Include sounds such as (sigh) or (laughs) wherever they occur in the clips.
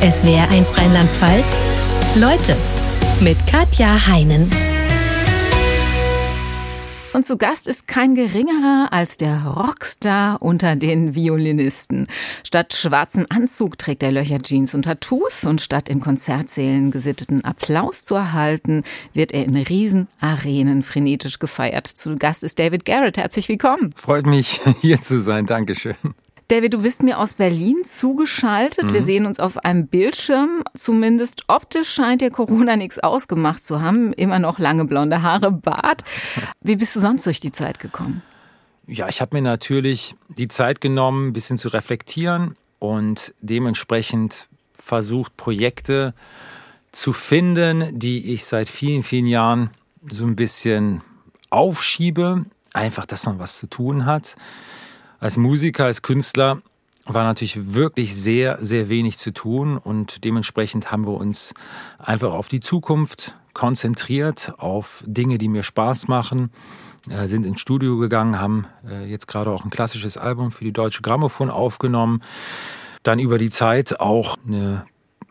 SWR1 Rheinland-Pfalz. Leute mit Katja Heinen. Und zu Gast ist kein geringerer als der Rockstar unter den Violinisten. Statt schwarzem Anzug trägt er Löcher Jeans und Tattoos und statt in Konzertsälen gesitteten Applaus zu erhalten, wird er in Riesenarenen frenetisch gefeiert. Zu Gast ist David Garrett. Herzlich willkommen. Freut mich, (laughs) hier zu sein. Dankeschön. David, du bist mir aus Berlin zugeschaltet. Mhm. Wir sehen uns auf einem Bildschirm. Zumindest optisch scheint dir Corona nichts ausgemacht zu haben. Immer noch lange blonde Haare, Bart. Wie bist du sonst durch die Zeit gekommen? Ja, ich habe mir natürlich die Zeit genommen, ein bisschen zu reflektieren und dementsprechend versucht, Projekte zu finden, die ich seit vielen, vielen Jahren so ein bisschen aufschiebe. Einfach, dass man was zu tun hat als Musiker, als Künstler war natürlich wirklich sehr, sehr wenig zu tun und dementsprechend haben wir uns einfach auf die Zukunft konzentriert, auf Dinge, die mir Spaß machen, äh, sind ins Studio gegangen, haben äh, jetzt gerade auch ein klassisches Album für die Deutsche Grammophon aufgenommen, dann über die Zeit auch eine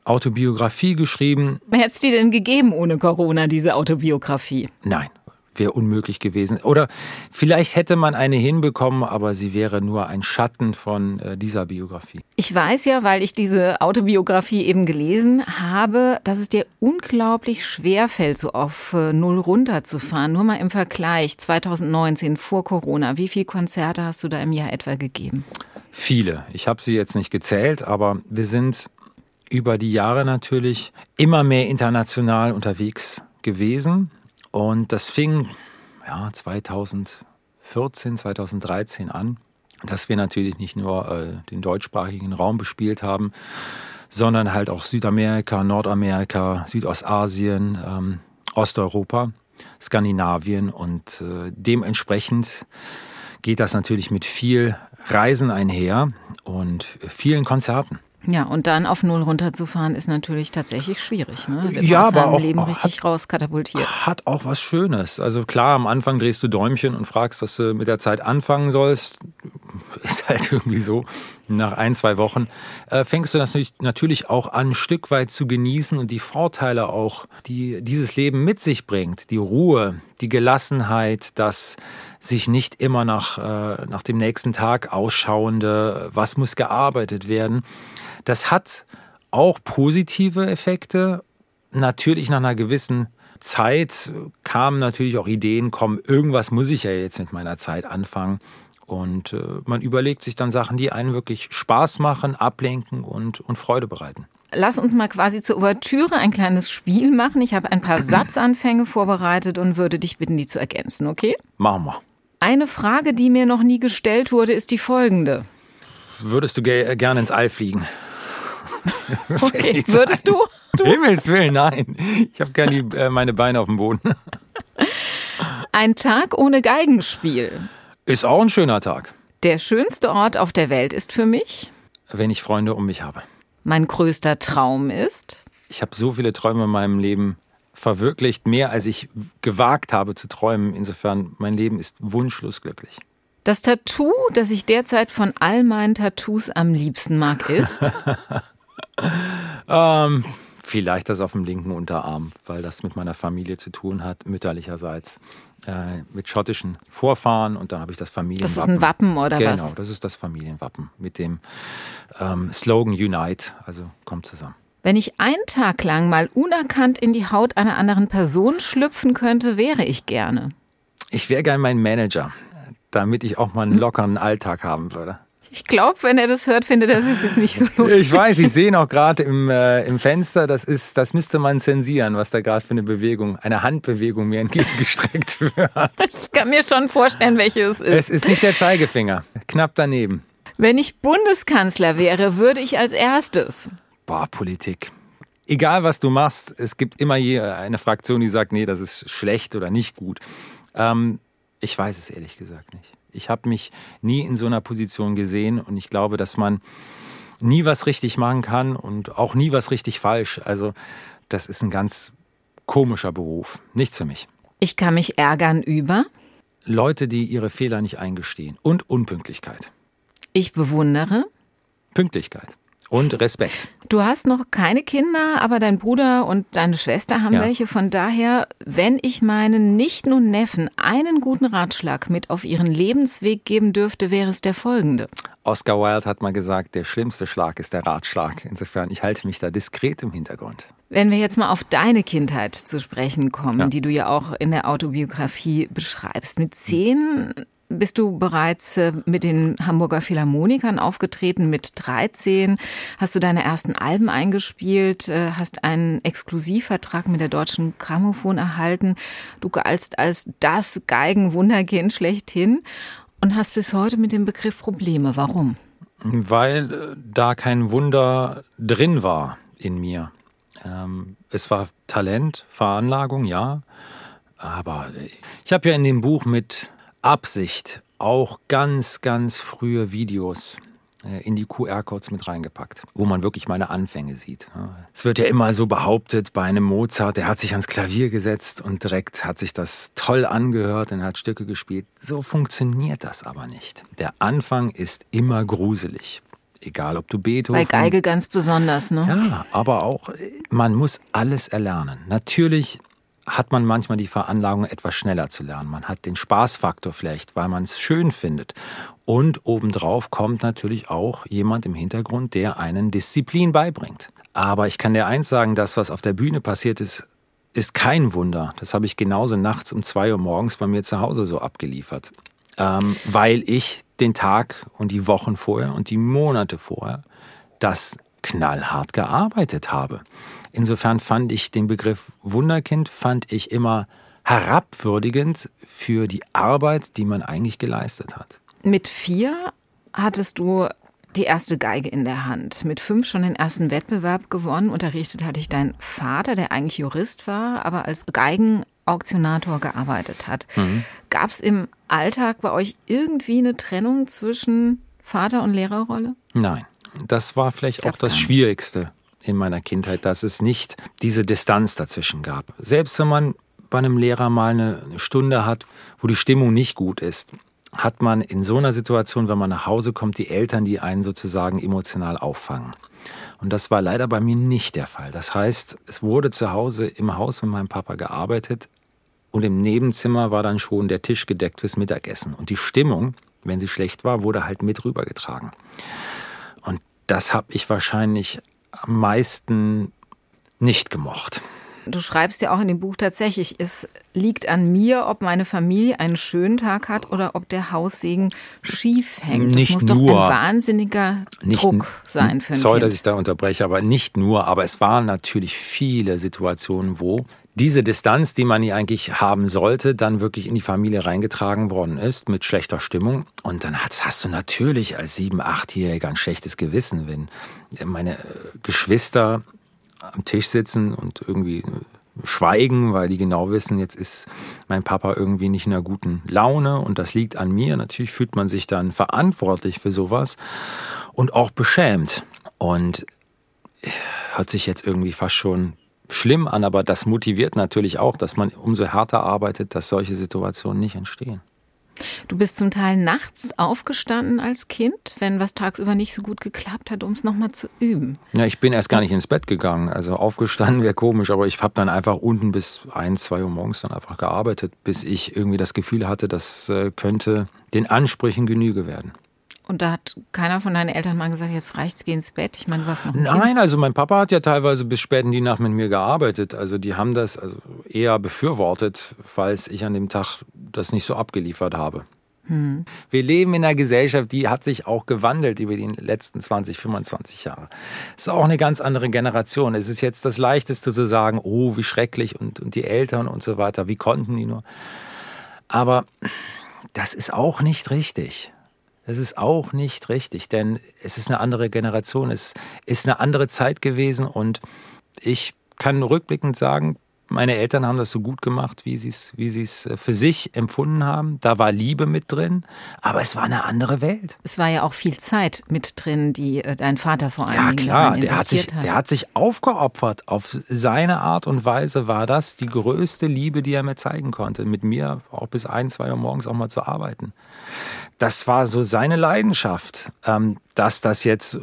Autobiografie geschrieben. Hätte es die denn gegeben ohne Corona, diese Autobiografie? Nein, wäre unmöglich gewesen. Oder vielleicht hätte man eine hinbekommen, aber sie wäre nur ein Schatten von äh, dieser Biografie. Ich weiß ja, weil ich diese Autobiografie eben gelesen habe, dass es dir unglaublich schwer fällt, so auf äh, Null runterzufahren. Nur mal im Vergleich 2019 vor Corona. Wie viele Konzerte hast du da im Jahr etwa gegeben? Viele. Ich habe sie jetzt nicht gezählt, aber wir sind über die Jahre natürlich immer mehr international unterwegs gewesen. Und das fing ja, 2014, 2013 an, dass wir natürlich nicht nur äh, den deutschsprachigen Raum bespielt haben, sondern halt auch Südamerika, Nordamerika, Südostasien, ähm, Osteuropa, Skandinavien und äh, dementsprechend geht das natürlich mit viel Reisen einher und vielen Konzerten. Ja, und dann auf Null runterzufahren ist natürlich tatsächlich schwierig. Ne? Ja, aber auch, Leben richtig hat, rauskatapultiert. Hat auch was Schönes. Also klar, am Anfang drehst du Däumchen und fragst, was du mit der Zeit anfangen sollst. (laughs) Ist halt irgendwie so. Nach ein, zwei Wochen äh, fängst du das natürlich auch an, ein Stück weit zu genießen und die Vorteile auch, die dieses Leben mit sich bringt. Die Ruhe, die Gelassenheit, das sich nicht immer nach, äh, nach dem nächsten Tag ausschauende, was muss gearbeitet werden das hat auch positive Effekte. Natürlich nach einer gewissen Zeit kamen natürlich auch Ideen, kommen, irgendwas muss ich ja jetzt mit meiner Zeit anfangen. Und äh, man überlegt sich dann Sachen, die einen wirklich Spaß machen, ablenken und, und Freude bereiten. Lass uns mal quasi zur Ouvertüre ein kleines Spiel machen. Ich habe ein paar (clears throat) Satzanfänge vorbereitet und würde dich bitten, die zu ergänzen, okay? Machen wir. Eine Frage, die mir noch nie gestellt wurde, ist die folgende. Würdest du gerne ins All fliegen? (laughs) Okay, würdest du? (laughs) du? Himmels Willen, nein. Ich habe gerne äh, meine Beine auf dem Boden. (laughs) Ein Tag ohne Geigenspiel. Ist auch ein schöner Tag. Der schönste Ort auf der Welt ist für mich? Wenn ich Freunde um mich habe. Mein größter Traum ist? Ich habe so viele Träume in meinem Leben verwirklicht, mehr als ich gewagt habe zu träumen. Insofern, mein Leben ist wunschlos glücklich. Das Tattoo, das ich derzeit von all meinen Tattoos am liebsten mag, ist? (laughs) ähm, vielleicht das auf dem linken Unterarm, weil das mit meiner Familie zu tun hat, mütterlicherseits. Äh, mit schottischen Vorfahren und dann habe ich das Familienwappen. Das ist ein Wappen oder genau, was? Genau, das ist das Familienwappen mit dem ähm, Slogan Unite, also kommt zusammen. Wenn ich einen Tag lang mal unerkannt in die Haut einer anderen Person schlüpfen könnte, wäre ich gerne. Ich wäre gerne mein Manager, damit ich auch mal einen lockeren Alltag haben würde. Ich glaube, wenn er das hört, findet er es jetzt nicht so (laughs) lustig. Ich weiß, ich sehe auch gerade im, äh, im Fenster, das ist, das müsste man zensieren, was da gerade für eine Bewegung, eine Handbewegung mir (laughs) entgegengestreckt wird. Ich kann mir schon vorstellen, welches es ist. Es ist nicht der Zeigefinger, knapp daneben. Wenn ich Bundeskanzler wäre, würde ich als erstes. Boah, Politik. Egal was du machst, es gibt immer eine Fraktion, die sagt, nee, das ist schlecht oder nicht gut. Ähm, ich weiß es ehrlich gesagt nicht. Ich habe mich nie in so einer Position gesehen und ich glaube, dass man nie was richtig machen kann und auch nie was richtig falsch. Also das ist ein ganz komischer Beruf. Nichts für mich. Ich kann mich ärgern über Leute, die ihre Fehler nicht eingestehen und Unpünktlichkeit. Ich bewundere Pünktlichkeit. Und Respekt. Du hast noch keine Kinder, aber dein Bruder und deine Schwester haben ja. welche. Von daher, wenn ich meinen Nichten und Neffen einen guten Ratschlag mit auf ihren Lebensweg geben dürfte, wäre es der folgende. Oscar Wilde hat mal gesagt, der schlimmste Schlag ist der Ratschlag. Insofern, ich halte mich da diskret im Hintergrund. Wenn wir jetzt mal auf deine Kindheit zu sprechen kommen, ja. die du ja auch in der Autobiografie beschreibst. Mit zehn bist du bereits äh, mit den Hamburger Philharmonikern aufgetreten. Mit 13 hast du deine ersten Alben eingespielt, äh, hast einen Exklusivvertrag mit der Deutschen Grammophon erhalten. Du galtst als das Geigenwunderkind schlechthin und hast bis heute mit dem Begriff Probleme. Warum? Weil äh, da kein Wunder drin war in mir. Ähm, es war Talent, Veranlagung, ja. Aber ich habe ja in dem Buch mit Absicht auch ganz, ganz frühe Videos äh, in die QR-Codes mit reingepackt, wo man wirklich meine Anfänge sieht. Es wird ja immer so behauptet, bei einem Mozart, der hat sich ans Klavier gesetzt und direkt hat sich das toll angehört und hat Stücke gespielt. So funktioniert das aber nicht. Der Anfang ist immer gruselig. Egal, ob du Beethoven. Bei Geige ganz besonders, ne? Ja, aber auch, man muss alles erlernen. Natürlich hat man manchmal die Veranlagung, etwas schneller zu lernen. Man hat den Spaßfaktor vielleicht, weil man es schön findet. Und obendrauf kommt natürlich auch jemand im Hintergrund, der einen Disziplin beibringt. Aber ich kann dir eins sagen, das, was auf der Bühne passiert ist, ist kein Wunder. Das habe ich genauso nachts um zwei Uhr morgens bei mir zu Hause so abgeliefert. Ähm, weil ich den Tag und die Wochen vorher und die Monate vorher das knallhart gearbeitet habe. Insofern fand ich den Begriff Wunderkind fand ich immer herabwürdigend für die Arbeit, die man eigentlich geleistet hat. Mit vier hattest du die erste Geige in der Hand. Mit fünf schon den ersten Wettbewerb gewonnen. Unterrichtet hatte ich deinen Vater, der eigentlich Jurist war, aber als Geigenauktionator gearbeitet hat. Mhm. Gab es im Alltag bei euch irgendwie eine Trennung zwischen Vater und Lehrerrolle? Nein. Das war vielleicht Gab's auch das Schwierigste in meiner Kindheit, dass es nicht diese Distanz dazwischen gab. Selbst wenn man bei einem Lehrer mal eine Stunde hat, wo die Stimmung nicht gut ist, hat man in so einer Situation, wenn man nach Hause kommt, die Eltern, die einen sozusagen emotional auffangen. Und das war leider bei mir nicht der Fall. Das heißt, es wurde zu Hause im Haus mit meinem Papa gearbeitet und im Nebenzimmer war dann schon der Tisch gedeckt fürs Mittagessen. Und die Stimmung, wenn sie schlecht war, wurde halt mit rübergetragen. Das habe ich wahrscheinlich am meisten nicht gemocht. Du schreibst ja auch in dem Buch tatsächlich, es liegt an mir, ob meine Familie einen schönen Tag hat oder ob der Haussegen schief hängt. Nicht das muss nur, doch ein wahnsinniger nicht, Druck sein für ein Sorry, kind. dass ich da unterbreche, aber nicht nur, aber es waren natürlich viele Situationen, wo diese Distanz, die man hier eigentlich haben sollte, dann wirklich in die Familie reingetragen worden ist mit schlechter Stimmung. Und dann hast, hast du natürlich als sieben, achtjähriger ein schlechtes Gewissen, wenn meine Geschwister am Tisch sitzen und irgendwie schweigen, weil die genau wissen, jetzt ist mein Papa irgendwie nicht in einer guten Laune und das liegt an mir. Natürlich fühlt man sich dann verantwortlich für sowas und auch beschämt. Und hört sich jetzt irgendwie fast schon schlimm an, aber das motiviert natürlich auch, dass man umso härter arbeitet, dass solche Situationen nicht entstehen. Du bist zum Teil nachts aufgestanden als Kind, wenn was tagsüber nicht so gut geklappt hat, um es nochmal zu üben. Ja, ich bin erst gar nicht ins Bett gegangen. Also aufgestanden wäre komisch, aber ich habe dann einfach unten bis ein, zwei Uhr morgens dann einfach gearbeitet, bis ich irgendwie das Gefühl hatte, das äh, könnte den Ansprüchen Genüge werden. Und da hat keiner von deinen Eltern mal gesagt, jetzt reicht's, geh ins Bett. Ich meine, du warst noch ein Nein, kind. also mein Papa hat ja teilweise bis spät in die Nacht mit mir gearbeitet. Also die haben das also eher befürwortet, falls ich an dem Tag das nicht so abgeliefert habe. Hm. Wir leben in einer Gesellschaft, die hat sich auch gewandelt über die letzten 20, 25 Jahre. Es ist auch eine ganz andere Generation. Es ist jetzt das Leichteste zu sagen, oh, wie schrecklich und, und die Eltern und so weiter, wie konnten die nur. Aber das ist auch nicht richtig. Das ist auch nicht richtig, denn es ist eine andere Generation, es ist eine andere Zeit gewesen und ich kann rückblickend sagen, meine Eltern haben das so gut gemacht, wie sie es wie äh, für sich empfunden haben. Da war Liebe mit drin, aber es war eine andere Welt. Es war ja auch viel Zeit mit drin, die äh, dein Vater vor allem Ja klar, der hat, sich, hat. der hat sich aufgeopfert. Auf seine Art und Weise war das die größte Liebe, die er mir zeigen konnte. Mit mir auch bis ein, zwei Uhr morgens auch mal zu arbeiten. Das war so seine Leidenschaft. Ähm, dass das jetzt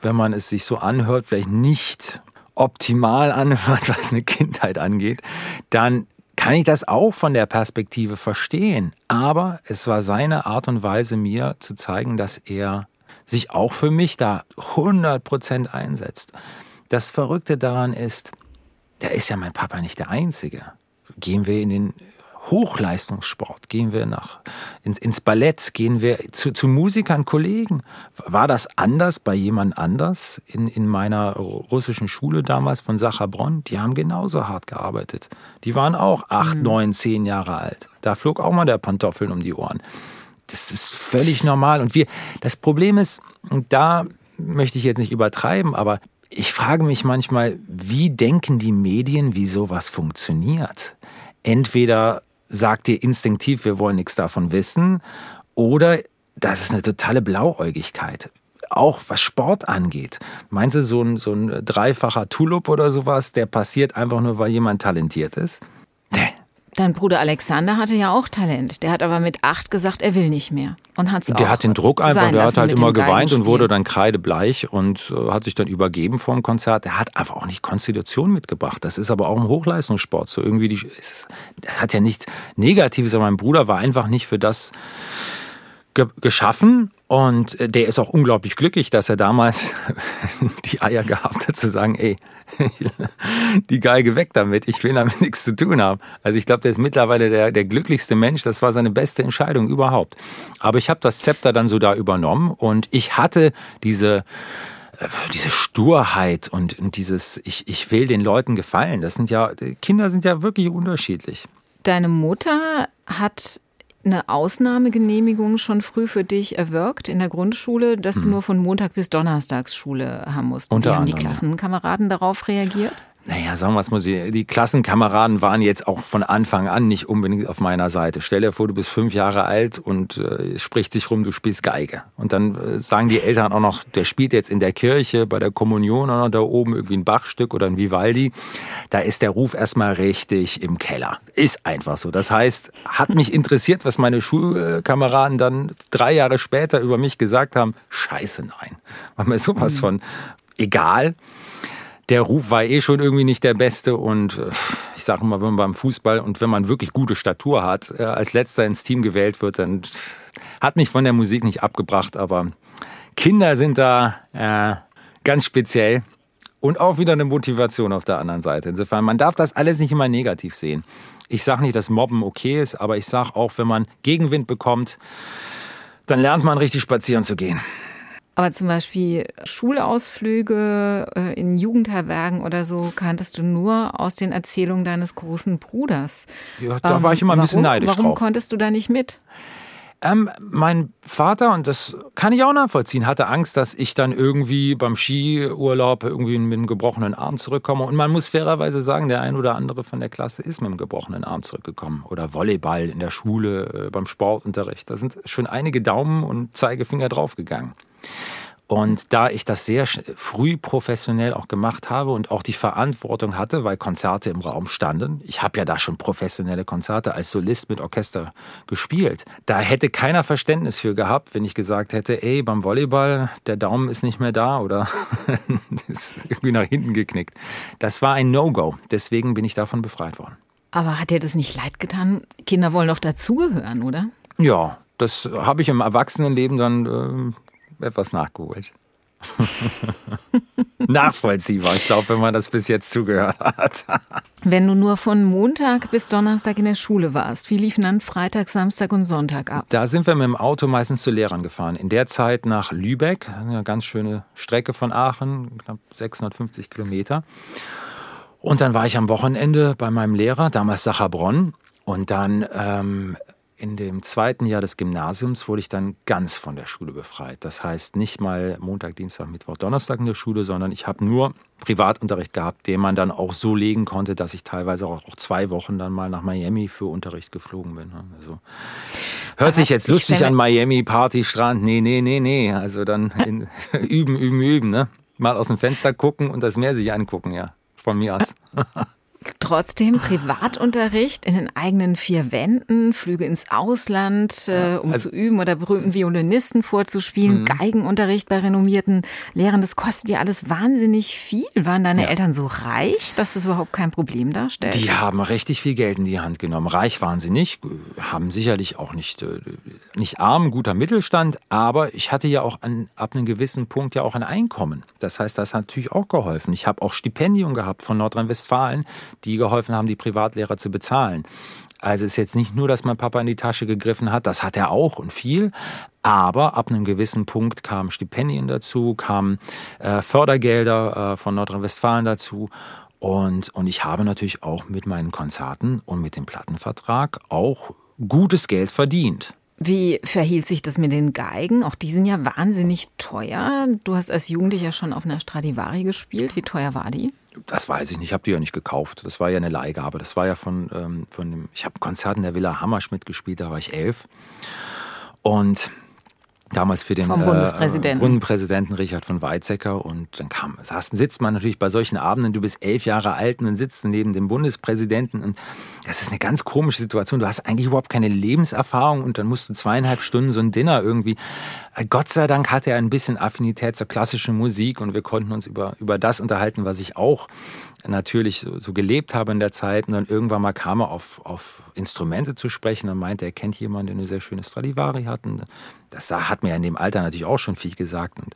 wenn man es sich so anhört, vielleicht nicht optimal anhört, (laughs) was eine Kindheit angeht, dann kann ich das auch von der Perspektive verstehen. Aber es war seine Art und Weise, mir zu zeigen, dass er sich auch für mich da 100% einsetzt. Das Verrückte daran ist, da ist ja mein Papa nicht der Einzige. Gehen wir in den Hochleistungssport, gehen wir nach, ins, ins Ballett, gehen wir zu, zu Musikern, Kollegen. War das anders bei jemand anders in, in meiner russischen Schule damals von Sachabron? Die haben genauso hart gearbeitet. Die waren auch acht, mhm. neun, zehn Jahre alt. Da flog auch mal der Pantoffeln um die Ohren. Das ist völlig normal. Und wir, das Problem ist, und da möchte ich jetzt nicht übertreiben, aber ich frage mich manchmal, wie denken die Medien, wie sowas funktioniert? Entweder sagt ihr instinktiv, wir wollen nichts davon wissen, oder das ist eine totale Blauäugigkeit. Auch was Sport angeht. Meinst du, so ein, so ein dreifacher Tulip oder sowas, der passiert einfach nur, weil jemand talentiert ist? Dein Bruder Alexander hatte ja auch Talent. Der hat aber mit acht gesagt, er will nicht mehr. Und hat's der auch hat den Druck einfach, der hat halt immer geweint und wurde dann kreidebleich und äh, hat sich dann übergeben vor dem Konzert. Der hat einfach auch nicht Konstitution mitgebracht. Das ist aber auch im Hochleistungssport so. Irgendwie die, es hat ja nichts Negatives, aber mein Bruder war einfach nicht für das ge geschaffen und äh, der ist auch unglaublich glücklich, dass er damals (laughs) die Eier gehabt hat zu sagen, ey, (laughs) die Geige weg damit, ich will damit nichts zu tun haben. Also ich glaube, der ist mittlerweile der, der glücklichste Mensch, das war seine beste Entscheidung überhaupt. Aber ich habe das Zepter dann so da übernommen und ich hatte diese äh, diese Sturheit und, und dieses ich, ich will den Leuten gefallen, das sind ja, Kinder sind ja wirklich unterschiedlich. Deine Mutter hat eine Ausnahmegenehmigung schon früh für dich erwirkt in der Grundschule, dass du hm. nur von Montag bis Donnerstagsschule haben musst. Unter Wie haben die Klassenkameraden ja. darauf reagiert? Naja, sagen wir es mal, die Klassenkameraden waren jetzt auch von Anfang an nicht unbedingt auf meiner Seite. Stell dir vor, du bist fünf Jahre alt und äh, es spricht sich rum, du spielst Geige. Und dann äh, sagen die Eltern auch noch, der spielt jetzt in der Kirche, bei der Kommunion auch noch da oben irgendwie ein Bachstück oder ein Vivaldi. Da ist der Ruf erstmal richtig im Keller. Ist einfach so. Das heißt, hat mich interessiert, was meine Schulkameraden dann drei Jahre später über mich gesagt haben. Scheiße, nein. War mir sowas mhm. von egal der Ruf war eh schon irgendwie nicht der beste und äh, ich sage mal, wenn man beim Fußball und wenn man wirklich gute Statur hat, äh, als letzter ins Team gewählt wird, dann hat mich von der Musik nicht abgebracht, aber Kinder sind da äh, ganz speziell und auch wieder eine Motivation auf der anderen Seite. Insofern, man darf das alles nicht immer negativ sehen. Ich sage nicht, dass Mobben okay ist, aber ich sage auch, wenn man Gegenwind bekommt, dann lernt man richtig spazieren zu gehen. Aber zum Beispiel Schulausflüge äh, in Jugendherbergen oder so kanntest du nur aus den Erzählungen deines großen Bruders. Ja, da ähm, war ich immer ein bisschen neidisch warum drauf. Warum konntest du da nicht mit? Ähm, mein Vater, und das kann ich auch nachvollziehen, hatte Angst, dass ich dann irgendwie beim Skiurlaub irgendwie mit einem gebrochenen Arm zurückkomme. Und man muss fairerweise sagen, der ein oder andere von der Klasse ist mit einem gebrochenen Arm zurückgekommen. Oder Volleyball in der Schule, äh, beim Sportunterricht. Da sind schon einige Daumen und Zeigefinger draufgegangen. Und da ich das sehr früh professionell auch gemacht habe und auch die Verantwortung hatte, weil Konzerte im Raum standen, ich habe ja da schon professionelle Konzerte als Solist mit Orchester gespielt, da hätte keiner Verständnis für gehabt, wenn ich gesagt hätte, ey, beim Volleyball, der Daumen ist nicht mehr da oder (laughs) ist irgendwie nach hinten geknickt. Das war ein No-Go, deswegen bin ich davon befreit worden. Aber hat dir das nicht leid getan? Kinder wollen doch dazugehören, oder? Ja, das habe ich im Erwachsenenleben dann äh, etwas nachgeholt. (laughs) Nachvollziehbar, ich glaube, wenn man das bis jetzt zugehört hat. wenn du nur von Montag bis Donnerstag in der Schule warst, wie liefen dann Freitag, Samstag und Sonntag ab? Da sind wir mit dem Auto meistens zu Lehrern gefahren. In der Zeit nach Lübeck, eine ganz schöne Strecke von Aachen, knapp 650 Kilometer. Und dann war ich am Wochenende bei meinem Lehrer, damals Sacherbronn. Und dann ähm, in dem zweiten Jahr des Gymnasiums wurde ich dann ganz von der Schule befreit. Das heißt nicht mal Montag, Dienstag, Mittwoch, Donnerstag in der Schule, sondern ich habe nur Privatunterricht gehabt, den man dann auch so legen konnte, dass ich teilweise auch, zwei Wochen dann mal nach Miami für Unterricht geflogen bin. Also hört sich jetzt lustig an Miami Party Strand. Nee, nee, nee, nee. Also dann (laughs) in, üben, üben, üben, ne? Mal aus dem Fenster gucken und das Meer sich angucken, ja. Von mir aus. (laughs) trotzdem Privatunterricht in den eigenen vier Wänden, Flüge ins Ausland, äh, um also, zu üben oder berühmten Violinisten vorzuspielen, mhm. Geigenunterricht bei renommierten Lehrern. Das kostet ja alles wahnsinnig viel. Waren deine ja. Eltern so reich, dass das überhaupt kein Problem darstellt? Die haben richtig viel Geld in die Hand genommen. Reich waren sie nicht, haben sicherlich auch nicht, äh, nicht arm, guter Mittelstand, aber ich hatte ja auch an, ab einem gewissen Punkt ja auch ein Einkommen. Das heißt, das hat natürlich auch geholfen. Ich habe auch Stipendien gehabt von Nordrhein-Westfalen, die geholfen haben, die Privatlehrer zu bezahlen. Also es ist jetzt nicht nur, dass mein Papa in die Tasche gegriffen hat, das hat er auch und viel. Aber ab einem gewissen Punkt kamen Stipendien dazu, kamen äh, Fördergelder äh, von Nordrhein-Westfalen dazu. Und, und ich habe natürlich auch mit meinen Konzerten und mit dem Plattenvertrag auch gutes Geld verdient. Wie verhielt sich das mit den Geigen? Auch die sind ja wahnsinnig teuer. Du hast als Jugendlicher schon auf einer Stradivari gespielt. Wie teuer war die? Das weiß ich nicht. Ich habe die ja nicht gekauft. Das war ja eine Leihgabe. Das war ja von, ähm, von dem. Ich habe Konzert in der Villa Hammerschmidt gespielt. Da war ich elf. Und damals für den. Äh, Bundespräsidenten Richard von Weizsäcker. Und dann kam, saß, sitzt man natürlich bei solchen Abenden, du bist elf Jahre alt und dann sitzt du neben dem Bundespräsidenten. Und das ist eine ganz komische Situation. Du hast eigentlich überhaupt keine Lebenserfahrung und dann musst du zweieinhalb Stunden so ein Dinner irgendwie. Äh, Gott sei Dank hatte er ein bisschen Affinität zur klassischen Musik und wir konnten uns über, über das unterhalten, was ich auch natürlich so, so, gelebt habe in der Zeit. Und dann irgendwann mal kam er auf, auf Instrumente zu sprechen und meinte, er kennt jemanden, der eine sehr schöne Stradivari hat. Und das hat mir in dem Alter natürlich auch schon viel gesagt. Und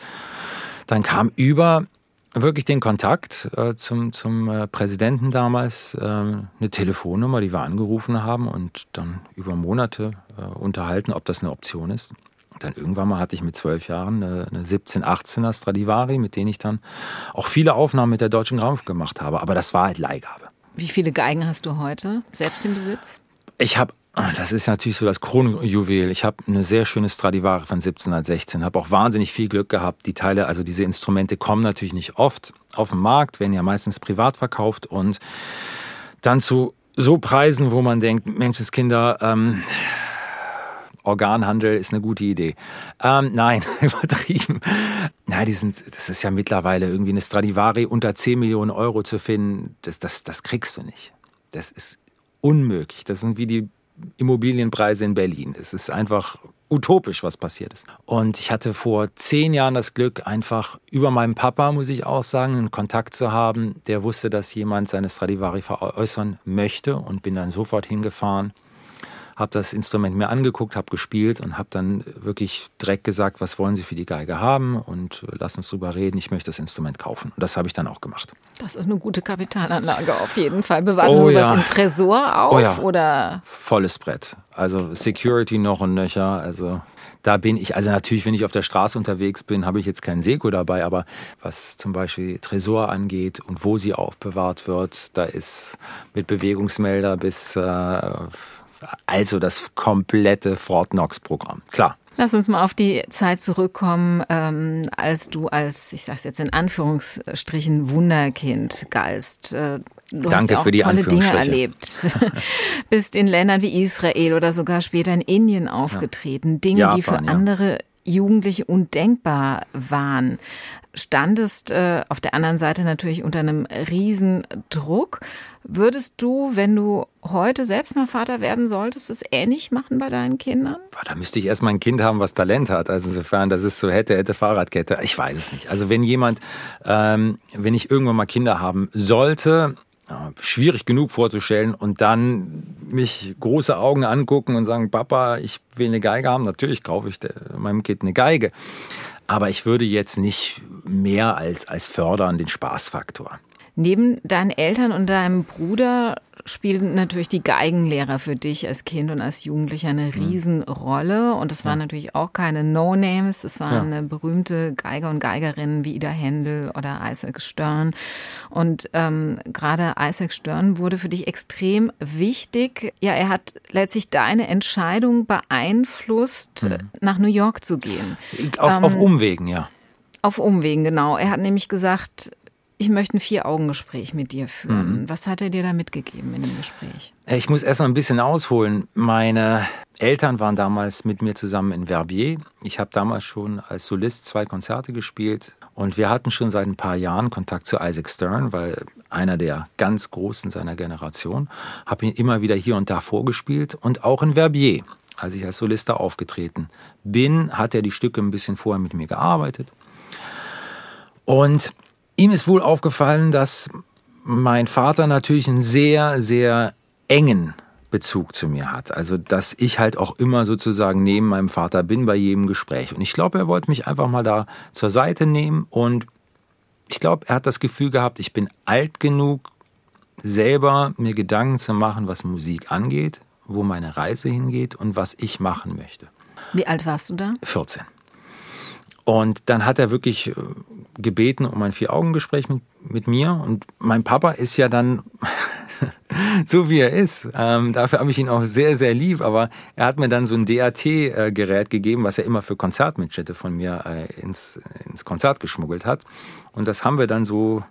dann kam über wirklich den Kontakt äh, zum, zum äh, Präsidenten damals, äh, eine Telefonnummer, die wir angerufen haben und dann über Monate äh, unterhalten, ob das eine Option ist dann irgendwann mal hatte ich mit zwölf Jahren eine, eine 17, 18er Stradivari, mit denen ich dann auch viele Aufnahmen mit der Deutschen Grammophon gemacht habe. Aber das war halt Leihgabe. Wie viele Geigen hast du heute selbst im Besitz? Ich habe das ist natürlich so das Kronjuwel. Ich habe eine sehr schöne Stradivari von 1716, habe auch wahnsinnig viel Glück gehabt. Die Teile, also diese Instrumente kommen natürlich nicht oft auf den Markt, werden ja meistens privat verkauft und dann zu so Preisen, wo man denkt, Menschenskinder, ähm, Organhandel ist eine gute Idee. Ähm, nein, (laughs) übertrieben. Na, die sind, das ist ja mittlerweile irgendwie eine Stradivari unter 10 Millionen Euro zu finden. Das, das, das kriegst du nicht. Das ist unmöglich. Das sind wie die Immobilienpreise in Berlin. Es ist einfach utopisch, was passiert ist. Und ich hatte vor zehn Jahren das Glück, einfach über meinen Papa, muss ich auch sagen, einen Kontakt zu haben, der wusste, dass jemand seine Stradivari veräußern möchte und bin dann sofort hingefahren habe das Instrument mir angeguckt, habe gespielt und habe dann wirklich direkt gesagt, was wollen Sie für die Geige haben und lass uns drüber reden, ich möchte das Instrument kaufen. Und das habe ich dann auch gemacht. Das ist eine gute Kapitalanlage auf jeden Fall. Bewahren oh, sowas ja. im Tresor auf? Oh, ja. oder? Volles Brett. Also Security noch und nöcher. Also da bin ich, also natürlich, wenn ich auf der Straße unterwegs bin, habe ich jetzt keinen Seko dabei, aber was zum Beispiel Tresor angeht und wo sie aufbewahrt wird, da ist mit Bewegungsmelder bis äh, also das komplette Fort Knox-Programm. Klar. Lass uns mal auf die Zeit zurückkommen, ähm, als du als, ich sag's jetzt in Anführungsstrichen, Wunderkind galst. Äh, du Danke hast ja auch für die tolle Dinge erlebt. (laughs) (laughs) Bist in Ländern wie Israel oder sogar später in Indien aufgetreten. Dinge, Japan, die für ja. andere Jugendliche undenkbar waren standest äh, auf der anderen Seite natürlich unter einem riesen Druck. Würdest du, wenn du heute selbst mal Vater werden solltest, es ähnlich machen bei deinen Kindern? Da müsste ich erst mal ein Kind haben, was Talent hat. Also insofern, das ist so hätte, hätte Fahrradkette. Ich weiß es nicht. Also wenn jemand, ähm, wenn ich irgendwann mal Kinder haben sollte, schwierig genug vorzustellen und dann mich große Augen angucken und sagen, Papa, ich will eine Geige haben. Natürlich kaufe ich meinem Kind eine Geige. Aber ich würde jetzt nicht mehr als, als fördern den Spaßfaktor. Neben deinen Eltern und deinem Bruder spielen natürlich die Geigenlehrer für dich als Kind und als Jugendlicher eine mhm. Riesenrolle. Und das waren ja. natürlich auch keine No-Names. Es waren ja. berühmte Geiger und Geigerinnen wie Ida Händel oder Isaac Stern. Und ähm, gerade Isaac Stern wurde für dich extrem wichtig. Ja, er hat letztlich deine Entscheidung beeinflusst, mhm. nach New York zu gehen. Auf, ähm, auf Umwegen, ja. Auf Umwegen, genau. Er hat nämlich gesagt, ich möchte ein Vier-Augen-Gespräch mit dir führen. Mhm. Was hat er dir da mitgegeben in dem Gespräch? Äh, ich muss erstmal ein bisschen ausholen. Meine Eltern waren damals mit mir zusammen in Verbier. Ich habe damals schon als Solist zwei Konzerte gespielt Und wir hatten schon seit ein paar Jahren Kontakt zu Isaac Stern, weil einer der ganz Großen seiner Generation, habe ihn immer wieder hier und da vorgespielt und auch in Verbier, als ich als Solista aufgetreten bin, hat er die Stücke ein bisschen vorher mit mir gearbeitet. Und ihm ist wohl aufgefallen, dass mein Vater natürlich einen sehr, sehr engen Bezug zu mir hat. Also, dass ich halt auch immer sozusagen neben meinem Vater bin bei jedem Gespräch. Und ich glaube, er wollte mich einfach mal da zur Seite nehmen und ich glaube, er hat das Gefühl gehabt, ich bin alt genug, selber mir Gedanken zu machen, was Musik angeht, wo meine Reise hingeht und was ich machen möchte. Wie alt warst du da? 14. Und dann hat er wirklich äh, gebeten um ein Vier-Augen-Gespräch mit, mit mir. Und mein Papa ist ja dann (laughs) so, wie er ist. Ähm, dafür habe ich ihn auch sehr, sehr lieb. Aber er hat mir dann so ein DAT-Gerät gegeben, was er immer für Konzertmitschnitte von mir äh, ins, ins Konzert geschmuggelt hat. Und das haben wir dann so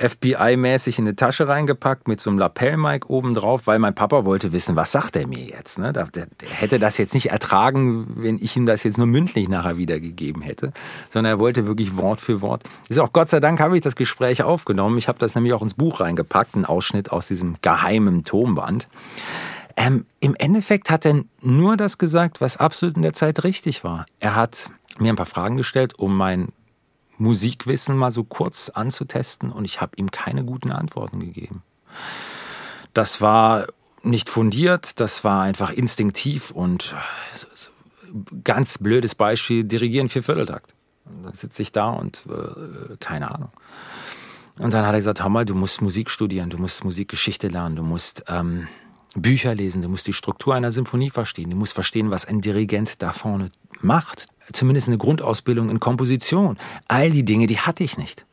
FBI-mäßig in eine Tasche reingepackt mit so einem Lapellmic oben drauf, weil mein Papa wollte wissen, was sagt er mir jetzt. Ne? Der, der, hätte das jetzt nicht ertragen, wenn ich ihm das jetzt nur mündlich nachher wiedergegeben hätte, sondern er wollte wirklich Wort für Wort. Ist auch Gott sei Dank habe ich das Gespräch aufgenommen. Ich habe das nämlich auch ins Buch reingepackt, einen Ausschnitt aus diesem geheimen Tonband. Ähm, Im Endeffekt hat er nur das gesagt, was absolut in der Zeit richtig war. Er hat mir ein paar Fragen gestellt, um mein Musikwissen mal so kurz anzutesten und ich habe ihm keine guten Antworten gegeben. Das war nicht fundiert, das war einfach instinktiv und ganz blödes Beispiel, dirigieren vier Vierteltakt. Dann sitze ich da und äh, keine Ahnung. Und dann hat er gesagt, hör mal, du musst Musik studieren, du musst Musikgeschichte lernen, du musst ähm, Bücher lesen, du musst die Struktur einer Symphonie verstehen, du musst verstehen, was ein Dirigent da vorne macht zumindest eine Grundausbildung in Komposition. All die Dinge, die hatte ich nicht.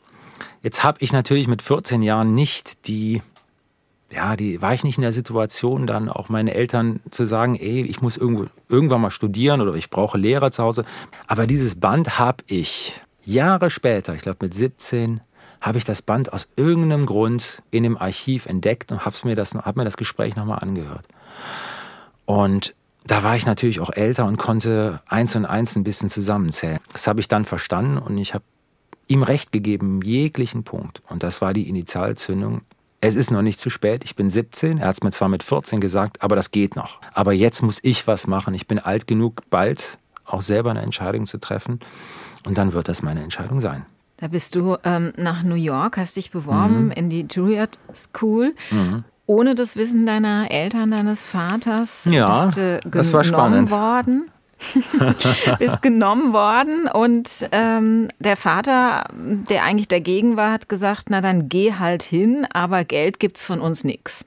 Jetzt habe ich natürlich mit 14 Jahren nicht die, ja, die war ich nicht in der Situation, dann auch meine Eltern zu sagen, ey, ich muss irgendwo, irgendwann mal studieren oder ich brauche Lehrer zu Hause. Aber dieses Band habe ich Jahre später, ich glaube mit 17, habe ich das Band aus irgendeinem Grund in dem Archiv entdeckt und habe mir das, hab mir das Gespräch nochmal angehört. Und da war ich natürlich auch älter und konnte eins und eins ein bisschen zusammenzählen. Das habe ich dann verstanden und ich habe ihm recht gegeben, jeglichen Punkt. Und das war die Initialzündung. Es ist noch nicht zu spät, ich bin 17, er hat es mir zwar mit 14 gesagt, aber das geht noch. Aber jetzt muss ich was machen. Ich bin alt genug, bald auch selber eine Entscheidung zu treffen. Und dann wird das meine Entscheidung sein. Da bist du ähm, nach New York, hast dich beworben mhm. in die Juilliard School. Mhm ohne das Wissen deiner Eltern, deines Vaters, ja, bist du das war spannend. worden. (laughs) bist genommen worden und ähm, der Vater, der eigentlich dagegen war, hat gesagt, na dann geh halt hin, aber Geld gibt's von uns nix.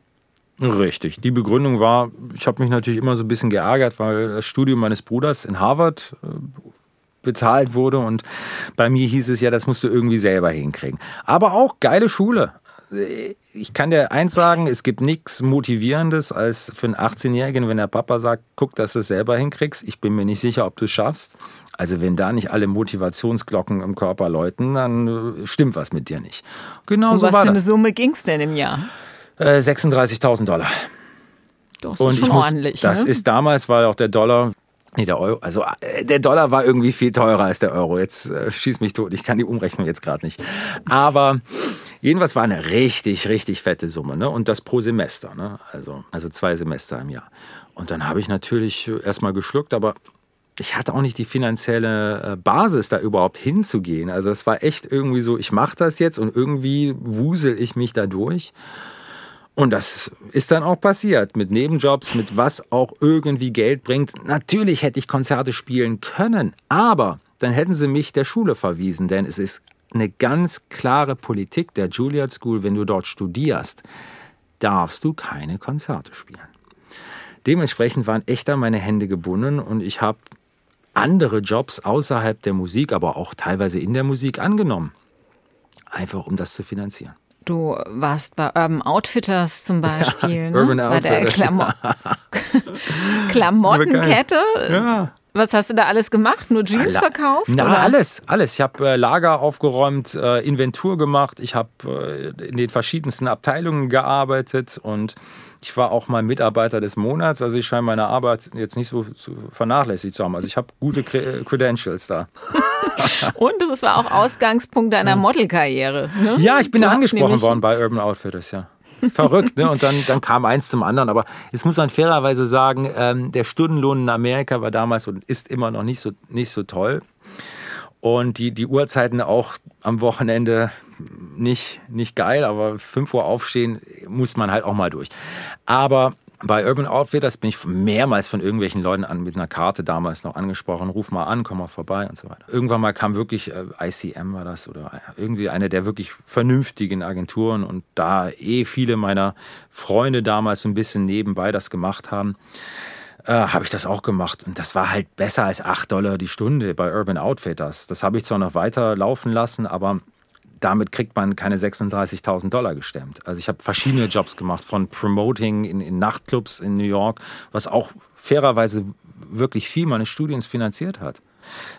Richtig. Die Begründung war, ich habe mich natürlich immer so ein bisschen geärgert, weil das Studium meines Bruders in Harvard äh, bezahlt wurde und bei mir hieß es ja, das musst du irgendwie selber hinkriegen. Aber auch geile Schule ich kann dir eins sagen, es gibt nichts Motivierendes als für einen 18-Jährigen, wenn der Papa sagt, guck, dass du es selber hinkriegst. Ich bin mir nicht sicher, ob du es schaffst. Also wenn da nicht alle Motivationsglocken im Körper läuten, dann äh, stimmt was mit dir nicht. Genau so was war für eine Summe ging es denn im Jahr? Äh, 36.000 Dollar. Das ist Und schon muss, ordentlich. Das ne? ist damals, weil auch der Dollar Nee, der Euro, also äh, der Dollar war irgendwie viel teurer als der Euro. Jetzt äh, schieß mich tot, ich kann die Umrechnung jetzt gerade nicht. Aber jedenfalls war eine richtig, richtig fette Summe, ne? Und das pro Semester, ne? Also, also zwei Semester im Jahr. Und dann habe ich natürlich erstmal geschluckt, aber ich hatte auch nicht die finanzielle äh, Basis, da überhaupt hinzugehen. Also es war echt irgendwie so, ich mache das jetzt und irgendwie wusel ich mich da durch. Und das ist dann auch passiert mit Nebenjobs, mit was auch irgendwie Geld bringt. Natürlich hätte ich Konzerte spielen können, aber dann hätten sie mich der Schule verwiesen, denn es ist eine ganz klare Politik der Juilliard School, wenn du dort studierst, darfst du keine Konzerte spielen. Dementsprechend waren echter meine Hände gebunden und ich habe andere Jobs außerhalb der Musik, aber auch teilweise in der Musik angenommen, einfach um das zu finanzieren. Du warst bei Urban Outfitters zum (laughs) Beispiel, ja, ne? Urban bei der Klamo (laughs) Klamottenkette. Ja. Was hast du da alles gemacht? Nur Jeans Alla- verkauft? Na, oder? alles, alles. Ich habe äh, Lager aufgeräumt, äh, Inventur gemacht, ich habe äh, in den verschiedensten Abteilungen gearbeitet und ich war auch mal Mitarbeiter des Monats. Also ich scheine meine Arbeit jetzt nicht so zu vernachlässigt zu haben. Also ich habe gute Cre- Credentials da. (laughs) Und es war auch Ausgangspunkt deiner Modelkarriere. Ne? Ja, ich bin Du angesprochen worden bei Urban Outfitters, ja. Verrückt, ne? Und dann, dann kam eins zum anderen. Aber jetzt muss man fairerweise sagen, ähm, der Stundenlohn in Amerika war damals und ist immer noch nicht so, nicht so toll. Und die, die Uhrzeiten auch am Wochenende nicht, nicht geil, aber 5 Uhr aufstehen muss man halt auch mal durch. Aber bei Urban Outfitters bin ich mehrmals von irgendwelchen Leuten an, mit einer Karte damals noch angesprochen. Ruf mal an, komm mal vorbei und so weiter. Irgendwann mal kam wirklich äh, ICM war das oder irgendwie eine der wirklich vernünftigen Agenturen und da eh viele meiner Freunde damals so ein bisschen nebenbei das gemacht haben, äh, habe ich das auch gemacht. Und das war halt besser als 8 Dollar die Stunde bei Urban Outfitters. Das habe ich zwar noch weiter laufen lassen, aber damit kriegt man keine 36.000 Dollar gestemmt. Also ich habe verschiedene Jobs gemacht, von Promoting in, in Nachtclubs in New York, was auch fairerweise wirklich viel meines Studiums finanziert hat.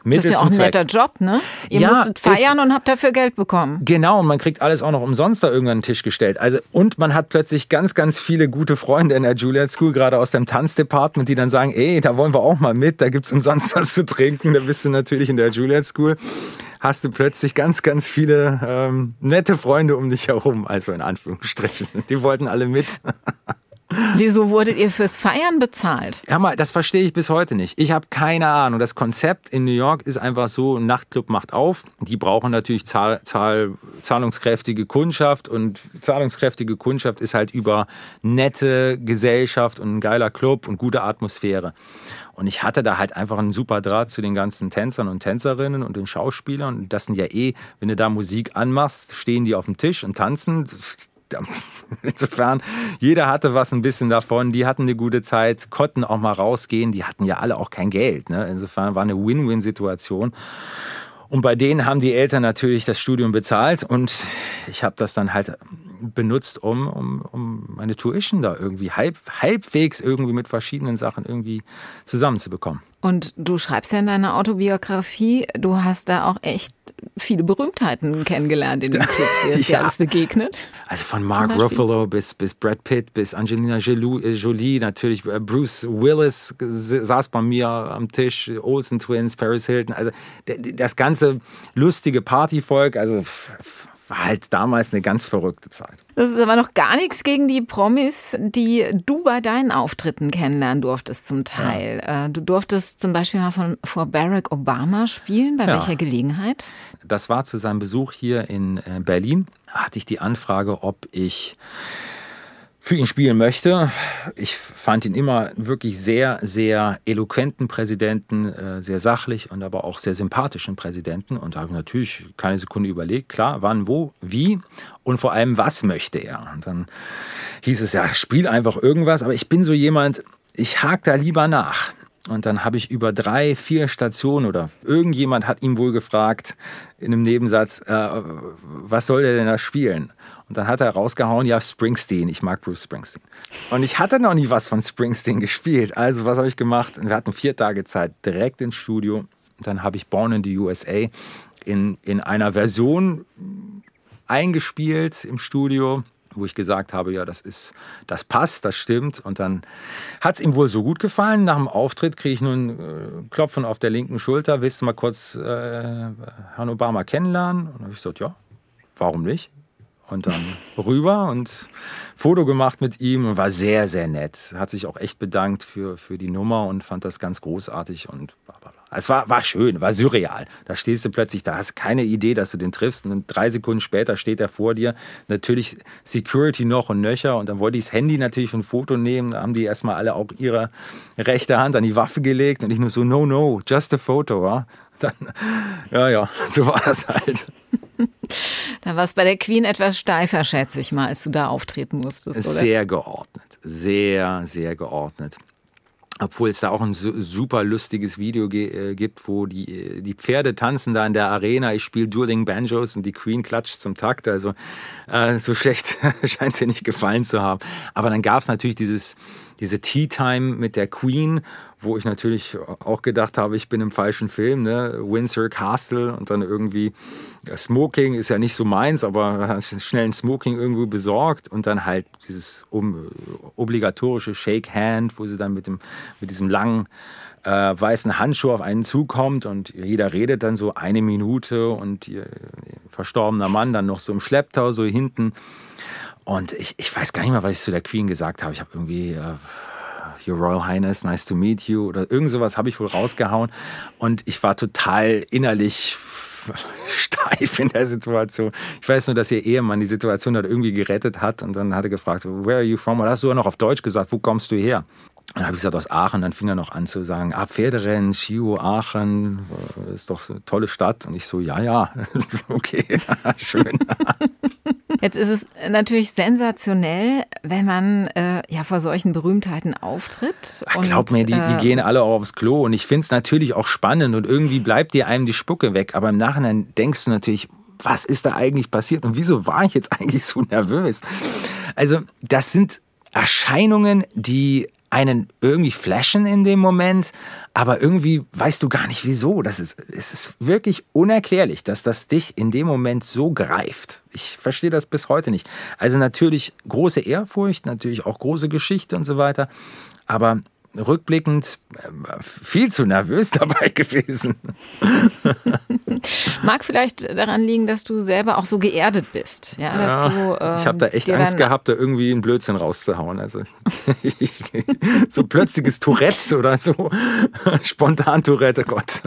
Das ist ja auch ein netter Job, ne? Ihr Ja, musstet feiern und habt dafür Geld bekommen. Genau, und man kriegt alles auch noch umsonst da irgendwann an den Tisch gestellt. Also, und man hat plötzlich ganz, ganz viele gute Freunde in der Juilliard School, gerade aus dem Tanzdepartment, die dann sagen, ey, da wollen wir auch mal mit, da gibt's umsonst (laughs) was zu trinken. Da bist du natürlich in der Juilliard School, hast du plötzlich ganz, ganz viele ähm, nette Freunde um dich herum, also in Anführungsstrichen. Die wollten alle mit. (laughs) Wieso wurdet ihr fürs Feiern bezahlt? Hör mal, das verstehe ich bis heute nicht. Ich habe keine Ahnung. Das Konzept in New York ist einfach so, ein Nachtclub macht auf. Die brauchen natürlich zahl, zahl, zahlungskräftige Kundschaft und zahlungskräftige Kundschaft ist halt über nette Gesellschaft und ein geiler Club und gute Atmosphäre. Und ich hatte da halt einfach einen super Draht zu den ganzen Tänzern und Tänzerinnen und den Schauspielern. Und das sind ja eh, wenn du da Musik anmachst, stehen die auf dem Tisch und tanzen. (laughs) Insofern, jeder hatte was ein bisschen davon. Die hatten eine gute Zeit, konnten auch mal rausgehen. Die hatten ja alle auch kein Geld. Ne? Insofern war eine Win-Win-Situation. Und bei denen haben die Eltern natürlich das Studium bezahlt und ich habe das dann halt benutzt, um, um, um meine Tuition da irgendwie halb, halbwegs irgendwie mit verschiedenen Sachen irgendwie zusammenzubekommen. Und du schreibst ja in deiner Autobiografie, du hast da auch echt viele Berühmtheiten kennengelernt in den (laughs) Clubs. Ihr ist dir Ja. alles begegnet? Also von Mark? Ruffalo bis, bis Brad Pitt bis Angelina Jolie, äh, Jolie natürlich äh, Bruce Willis saß bei mir am Tisch, Olsen Twins, Paris Hilton, also das ganze lustige Partyvolk, also war halt damals eine ganz verrückte Zeit. Das ist aber noch gar nichts gegen die Promis, die du bei deinen Auftritten kennenlernen durftest zum Teil. Äh, Du durftest zum Beispiel mal von, vor Barack Obama spielen. Bei Ja. welcher Gelegenheit? Das war zu seinem Besuch hier in äh, Berlin. Hatte ich die Anfrage, ob ich für ihn spielen möchte. Ich fand ihn immer wirklich sehr, sehr eloquenten Präsidenten, äh, sehr sachlich und aber auch sehr sympathischen Präsidenten. Und da habe ich natürlich keine Sekunde überlegt, klar, wann, wo, wie und vor allem, was möchte er. Und dann hieß es ja, spiel einfach irgendwas. Aber ich bin so jemand, ich hake da lieber nach. Und dann habe ich über drei, vier Stationen oder irgendjemand hat ihm wohl gefragt in einem Nebensatz, äh, was soll der denn da spielen? Und dann hat er rausgehauen, ja, Springsteen, ich mag Bruce Springsteen. Und ich hatte noch nie was von Springsteen gespielt. Also was habe ich gemacht? Wir hatten vier Tage Zeit, direkt ins Studio. Und dann habe ich Born in the USA in, in einer Version eingespielt im Studio, wo ich gesagt habe, ja, das ist, das passt, das stimmt. Und dann hat es ihm wohl so gut gefallen. Nach dem Auftritt kriege ich nun äh, Klopfen auf der linken Schulter. Willst du mal kurz äh, Herrn Obama kennenlernen? Und dann habe ich gesagt, ja, warum nicht? Und dann rüber und Foto gemacht mit ihm und war sehr, sehr nett. Hat sich auch echt bedankt für, für die Nummer und fand das ganz großartig und bla bla bla. Es war, war schön, war surreal. Da stehst du plötzlich, da hast keine Idee, dass du den triffst. Und drei Sekunden später steht er vor dir. Natürlich Security noch und nöcher. Und dann wollte ich das Handy natürlich ein Foto nehmen. Da haben die erstmal alle auch ihre rechte Hand an die Waffe gelegt. Und ich nur so, no, no, just a photo. Ja? Dann, ja, ja, (laughs) so war das halt. Da war es bei der Queen etwas steifer, schätze ich mal, als du da auftreten musstest, oder? Sehr geordnet. Sehr, sehr geordnet. Obwohl es da auch ein su- super lustiges Video äh, gibt, wo die, äh, die Pferde tanzen da in der Arena. Ich spiele Dueling Banjos und die Queen klatscht zum Takt. Also äh, so (laughs) schlecht scheint ihr nicht gefallen zu haben. Aber dann gab es natürlich dieses, diese Tea Time mit der Queen, wo ich natürlich auch gedacht habe, ich bin im falschen Film, ne? Windsor Castle und dann irgendwie Smoking ist ja nicht so meins, aber schnell ein Smoking irgendwo besorgt und dann halt dieses obligatorische Shake Hand, wo sie dann mit, dem, mit diesem langen äh, weißen Handschuh auf einen zukommt und jeder redet dann so eine Minute und ihr, verstorbener Mann dann noch so im Schlepptau, so hinten. Und ich, ich weiß gar nicht mehr, was ich zu der Queen gesagt habe. Ich habe irgendwie äh, Your Royal Highness, nice to meet you oder irgend sowas habe ich wohl rausgehauen. Und ich war total innerlich (laughs) steif in der Situation. Ich weiß nur, dass ihr Ehemann die Situation dort irgendwie gerettet hat und dann hat er gefragt, where are you from? Und hast du ja noch auf Deutsch gesagt, wo kommst du her? Und dann habe ich gesagt, aus Aachen. Dann fing er noch an zu sagen, ah, Pferderennen, Schio, Aachen, ist doch eine tolle Stadt. Und ich so, ja, ja, (laughs) okay, (laughs) schön. Jetzt ist es natürlich sensationell, wenn man äh, ja vor solchen Berühmtheiten auftritt. Ach, glaub mir, die, die äh, gehen alle auch aufs Klo. Und ich finde es natürlich auch spannend und irgendwie bleibt dir einem die Spucke weg. Aber im Nachhinein denkst du natürlich, was ist da eigentlich passiert und wieso war ich jetzt (laughs) eigentlich so nervös? Also, das sind Erscheinungen, die einen irgendwie flashen in dem Moment, aber irgendwie weißt du gar nicht wieso. Das ist, es ist wirklich unerklärlich, dass das dich in dem Moment so greift. Ich verstehe das bis heute nicht. Also natürlich große Ehrfurcht, natürlich auch große Geschichte und so weiter, aber rückblickend äh, viel zu nervös (laughs) dabei gewesen. (laughs) Mag vielleicht daran liegen, dass du selber auch so geerdet bist. Ja, dass ja, du, ähm, ich habe da echt Angst gehabt, da irgendwie einen Blödsinn rauszuhauen. Also (laughs) so plötzliches Tourette oder so. Spontan Tourette, Gott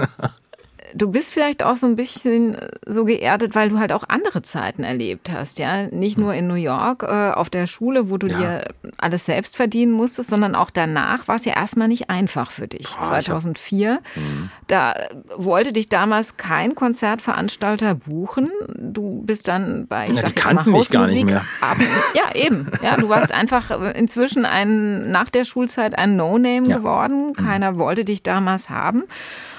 du bist vielleicht auch so ein bisschen äh, so geerdet, weil du halt auch andere Zeiten erlebt hast, ja. Nicht nur in New York äh, auf der Schule, wo du ja. dir alles selbst verdienen musstest, sondern auch danach war es ja erstmal nicht einfach für dich. Oh, 2004, mhm. da wollte dich damals kein Konzertveranstalter buchen. Du bist dann bei, ich ja, sag jetzt mal, Hausmusik. Ab, ja, eben. Ja, du warst einfach inzwischen ein, nach der Schulzeit ein No-Name ja. geworden. Mhm. Keiner mhm. wollte dich damals haben.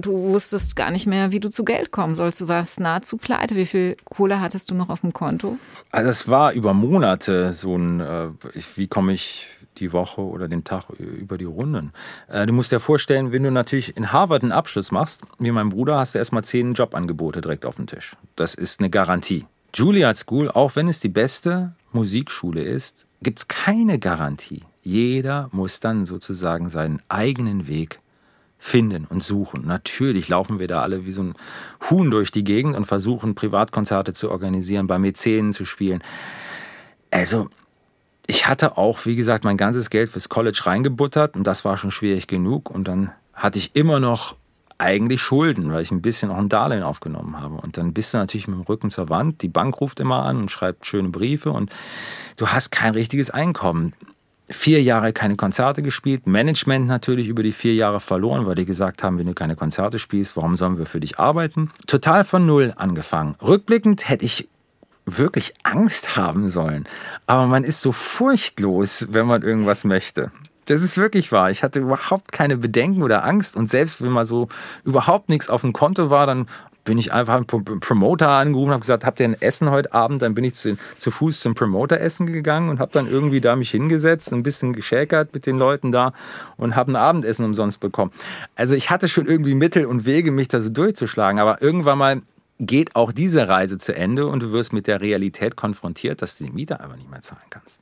Du wusstest gar nicht mehr, wie du zu Geld kommen sollst. Du warst nahezu pleite. Wie viel Kohle hattest du noch auf dem Konto? Also es war über Monate so ein, äh, wie komme ich die Woche oder den Tag über die Runden. Äh, du musst dir vorstellen, wenn du natürlich in Harvard einen Abschluss machst, wie mein Bruder, hast du erstmal zehn Jobangebote direkt auf dem Tisch. Das ist eine Garantie. Juilliard School, auch wenn es die beste Musikschule ist, gibt es keine Garantie. Jeder muss dann sozusagen seinen eigenen Weg finden und suchen. Natürlich laufen wir da alle wie so ein Huhn durch die Gegend und versuchen Privatkonzerte zu organisieren, bei Mäzenen zu spielen. Also ich hatte auch, wie gesagt, mein ganzes Geld fürs College reingebuttert und das war schon schwierig genug. Und dann hatte ich immer noch eigentlich Schulden, weil ich ein bisschen auch ein Darlehen aufgenommen habe. Und dann bist du natürlich mit dem Rücken zur Wand. Die Bank ruft immer an und schreibt schöne Briefe und du hast kein richtiges Einkommen vier Jahre keine Konzerte gespielt, Management natürlich über die vier Jahre verloren, weil die gesagt haben, wenn du keine Konzerte spielst, warum sollen wir für dich arbeiten? Total von Null angefangen. Rückblickend hätte ich wirklich Angst haben sollen. Aber man ist so furchtlos, wenn man irgendwas möchte. Das ist wirklich wahr. Ich hatte überhaupt keine Bedenken oder Angst. Und selbst wenn mal so überhaupt nichts auf dem Konto war, dann bin ich einfach einen Promoter angerufen, habe gesagt, habt ihr ein Essen heute Abend? Dann bin ich zu, zu Fuß zum Promoter essen gegangen und habe dann irgendwie da mich hingesetzt, ein bisschen geschäkert mit den Leuten da und habe ein Abendessen umsonst bekommen. Also ich hatte schon irgendwie Mittel und Wege, mich da so durchzuschlagen, aber irgendwann mal geht auch diese Reise zu Ende und du wirst mit der Realität konfrontiert, dass du die Miete einfach nicht mehr zahlen kannst.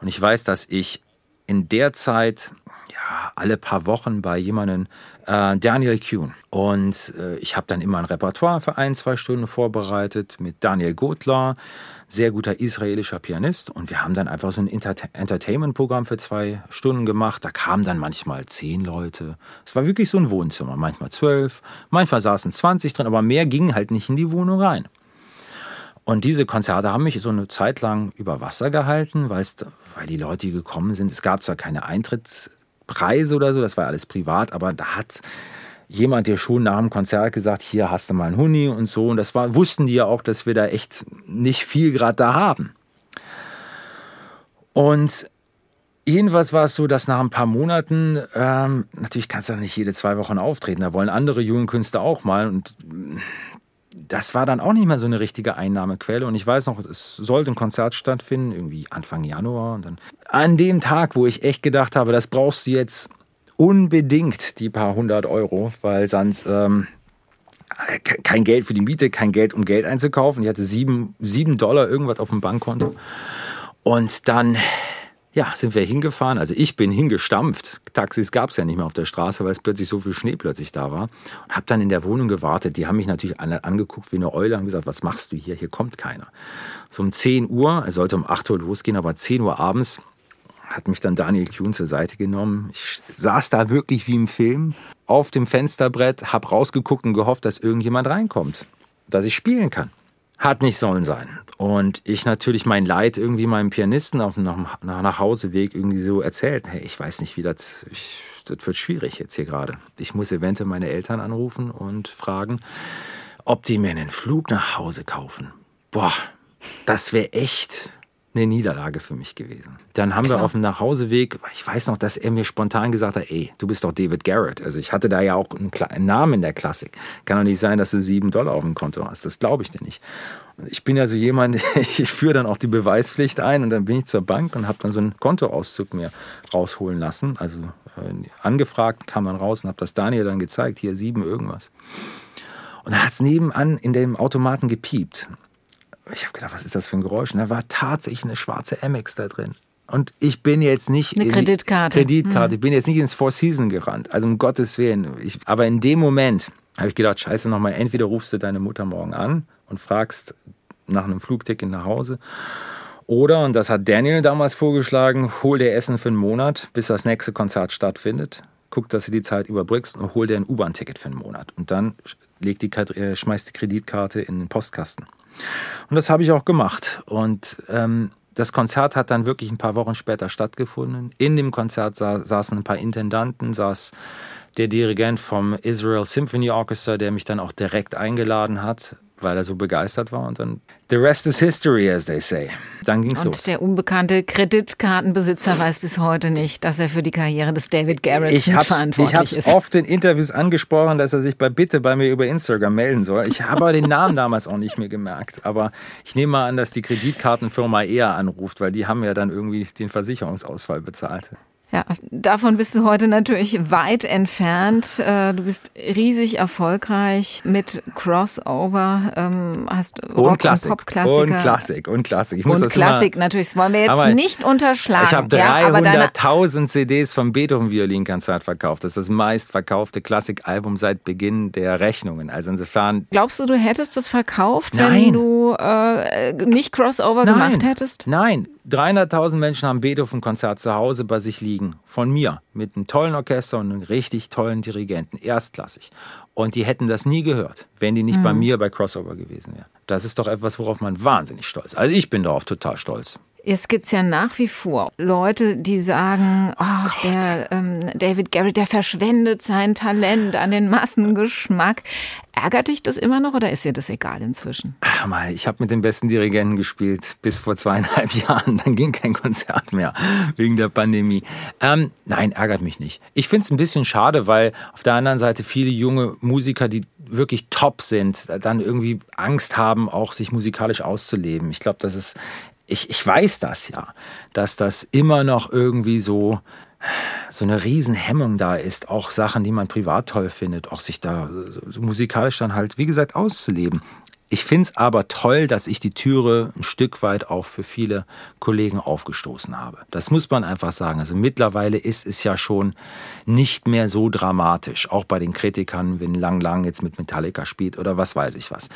Und ich weiß, dass ich in der Zeit ja, alle paar Wochen bei jemandem, äh, Daniel Kuhn. Und äh, ich habe dann immer ein Repertoire für ein, zwei Stunden vorbereitet mit Daniel Gotler, sehr guter israelischer Pianist. Und wir haben dann einfach so ein Inter Entertainment-Programm für zwei Stunden gemacht. Da kamen dann manchmal zehn Leute. Es war wirklich so ein Wohnzimmer, manchmal zwölf, manchmal saßen 20 drin, aber mehr ging halt nicht in die Wohnung rein. Und diese Konzerte haben mich so eine Zeit lang über Wasser gehalten, weil die Leute, die gekommen sind, es gab zwar keine Eintrittspreise oder so, das war alles privat, aber da hat jemand dir schon nach dem Konzert gesagt, hier hast du mal einen Huni und so. Und das war, wussten die ja auch, dass wir da echt nicht viel gerade da haben. Und jedenfalls war es so, dass nach ein paar Monaten, ähm, natürlich kannst du da nicht jede zwei Wochen auftreten, da wollen andere junge Künstler auch mal. Und das war dann auch nicht mehr so eine richtige Einnahmequelle. Und ich weiß noch, es sollte ein Konzert stattfinden, irgendwie Anfang Januar. Und dann an dem Tag, wo ich echt gedacht habe, das brauchst du jetzt unbedingt die paar hundert Euro, weil sonst ähm, kein Geld für die Miete, kein Geld, um Geld einzukaufen. Ich hatte sieben, sieben Dollar irgendwas auf dem Bankkonto. Und dann ja, sind wir hingefahren. Also ich bin hingestampft. Taxis gab es ja nicht mehr auf der Straße, weil es plötzlich so viel Schnee plötzlich da war. Und habe dann in der Wohnung gewartet. Die haben mich natürlich angeguckt wie eine Eule, haben gesagt, was machst du hier? Hier kommt keiner. So um 10 Uhr, es sollte um 8 Uhr losgehen, aber 10 Uhr abends hat mich dann Daniel Kuhn zur Seite genommen. Ich saß da wirklich wie im Film auf dem Fensterbrett, habe rausgeguckt und gehofft, dass irgendjemand reinkommt, dass ich spielen kann. Hat nicht sollen sein. Und ich natürlich mein Leid irgendwie meinem Pianisten auf dem nach, nach Hauseweg irgendwie so erzählt. Hey, ich weiß nicht, wie das, ich, das wird schwierig jetzt hier gerade. Ich muss eventuell meine Eltern anrufen und fragen, ob die mir einen Flug nach Hause kaufen. Boah, das wäre echt eine Niederlage für mich gewesen. Dann haben Klar. wir auf dem Nachhauseweg, ich weiß noch, dass er mir spontan gesagt hat, ey, du bist doch David Garrett. Also ich hatte da ja auch einen, einen Namen in der Klassik. Kann doch nicht sein, dass du sieben Dollar auf dem Konto hast. Das glaube ich dir nicht. Ich bin ja so jemand, (laughs) ich führe dann auch die Beweispflicht ein und dann bin ich zur Bank und habe dann so einen Kontoauszug mir rausholen lassen. Also äh, angefragt, kam dann raus und habe das Daniel dann gezeigt, hier sieben irgendwas. Und dann hat es nebenan in dem Automaten gepiept ich habe gedacht, was ist das für ein Geräusch? Und da war tatsächlich eine schwarze Amex da drin. Und ich bin jetzt nicht. Eine Kreditkarte. Kreditkarte. Mhm. Ich bin jetzt nicht ins Four Season gerannt. Also um Gottes Willen. Ich, aber in dem Moment habe ich gedacht, scheiße nochmal, entweder rufst du deine Mutter morgen an und fragst nach einem Flugticket nach Hause. Oder, und das hat Daniel damals vorgeschlagen, hol dir Essen für einen Monat, bis das nächste Konzert stattfindet. Guck, dass du die Zeit überbrückst und hol dir ein U-Bahn-Ticket für einen Monat. Und dann leg die, äh, schmeißt die Kreditkarte in den Postkasten. Und das habe ich auch gemacht. Und ähm, das Konzert hat dann wirklich ein paar Wochen später stattgefunden. In dem Konzert sa saßen ein paar Intendanten, saß der Dirigent vom Israel Symphony Orchestra, der mich dann auch direkt eingeladen hat weil er so begeistert war. Und dann, the rest is history, as they say. Dann ging's und los. Und der unbekannte Kreditkartenbesitzer weiß bis heute nicht, dass er für die Karriere des David Garrett ich verantwortlich ist. Ich habe oft in Interviews angesprochen, dass er sich bei Bitte bei mir über Instagram melden soll. Ich habe den Namen damals auch nicht mehr gemerkt. Aber ich nehme mal an, dass die Kreditkartenfirma eher anruft, weil die haben ja dann irgendwie den Versicherungsausfall bezahlt. Ja, davon bist du heute natürlich weit entfernt. Äh, du bist riesig erfolgreich mit Crossover, ähm, hast Rock und, Klassik. und Popklassiker. Und Klassik, und Klassik. Ich muss und das Klassik natürlich, das wollen wir jetzt nicht unterschlagen. Ich habe 300.000 ja, CDs vom Beethoven-Violinkonzert verkauft. Das ist das meistverkaufte Klassikalbum seit Beginn der Rechnungen. Also insofern... Glaubst du, du hättest das verkauft, Nein. wenn du äh, nicht Crossover Nein. gemacht hättest? Nein, 300.000 Menschen haben Beethoven-Konzert zu Hause bei sich liegen. Von mir. Mit einem tollen Orchester und einem richtig tollen Dirigenten. Erstklassig. Und die hätten das nie gehört, wenn die nicht mhm. bei mir bei Crossover gewesen wären. Das ist doch etwas, worauf man wahnsinnig stolz ist. Also ich bin darauf total stolz. Es gibt ja nach wie vor Leute, die sagen, oh, oh der ähm, David Garrett, der verschwendet sein Talent an den Massengeschmack. Ärgert dich das immer noch oder ist dir das egal inzwischen? Ach mal, ich habe mit den besten Dirigenten gespielt bis vor zweieinhalb (laughs) Jahren. Dann ging kein Konzert mehr wegen der Pandemie. Ähm, nein, ärgert mich nicht. Ich finde es ein bisschen schade, weil auf der anderen Seite viele junge Musiker, die wirklich top sind, dann irgendwie Angst haben, auch sich musikalisch auszuleben. Ich glaube, das ist ich, ich weiß das ja, dass das immer noch irgendwie so, so eine Riesenhemmung da ist, auch Sachen, die man privat toll findet, auch sich da so musikalisch dann halt, wie gesagt, auszuleben. Ich finde es aber toll, dass ich die Türe ein Stück weit auch für viele Kollegen aufgestoßen habe. Das muss man einfach sagen. Also mittlerweile ist es ja schon nicht mehr so dramatisch, auch bei den Kritikern, wenn Lang Lang jetzt mit Metallica spielt oder was weiß ich was.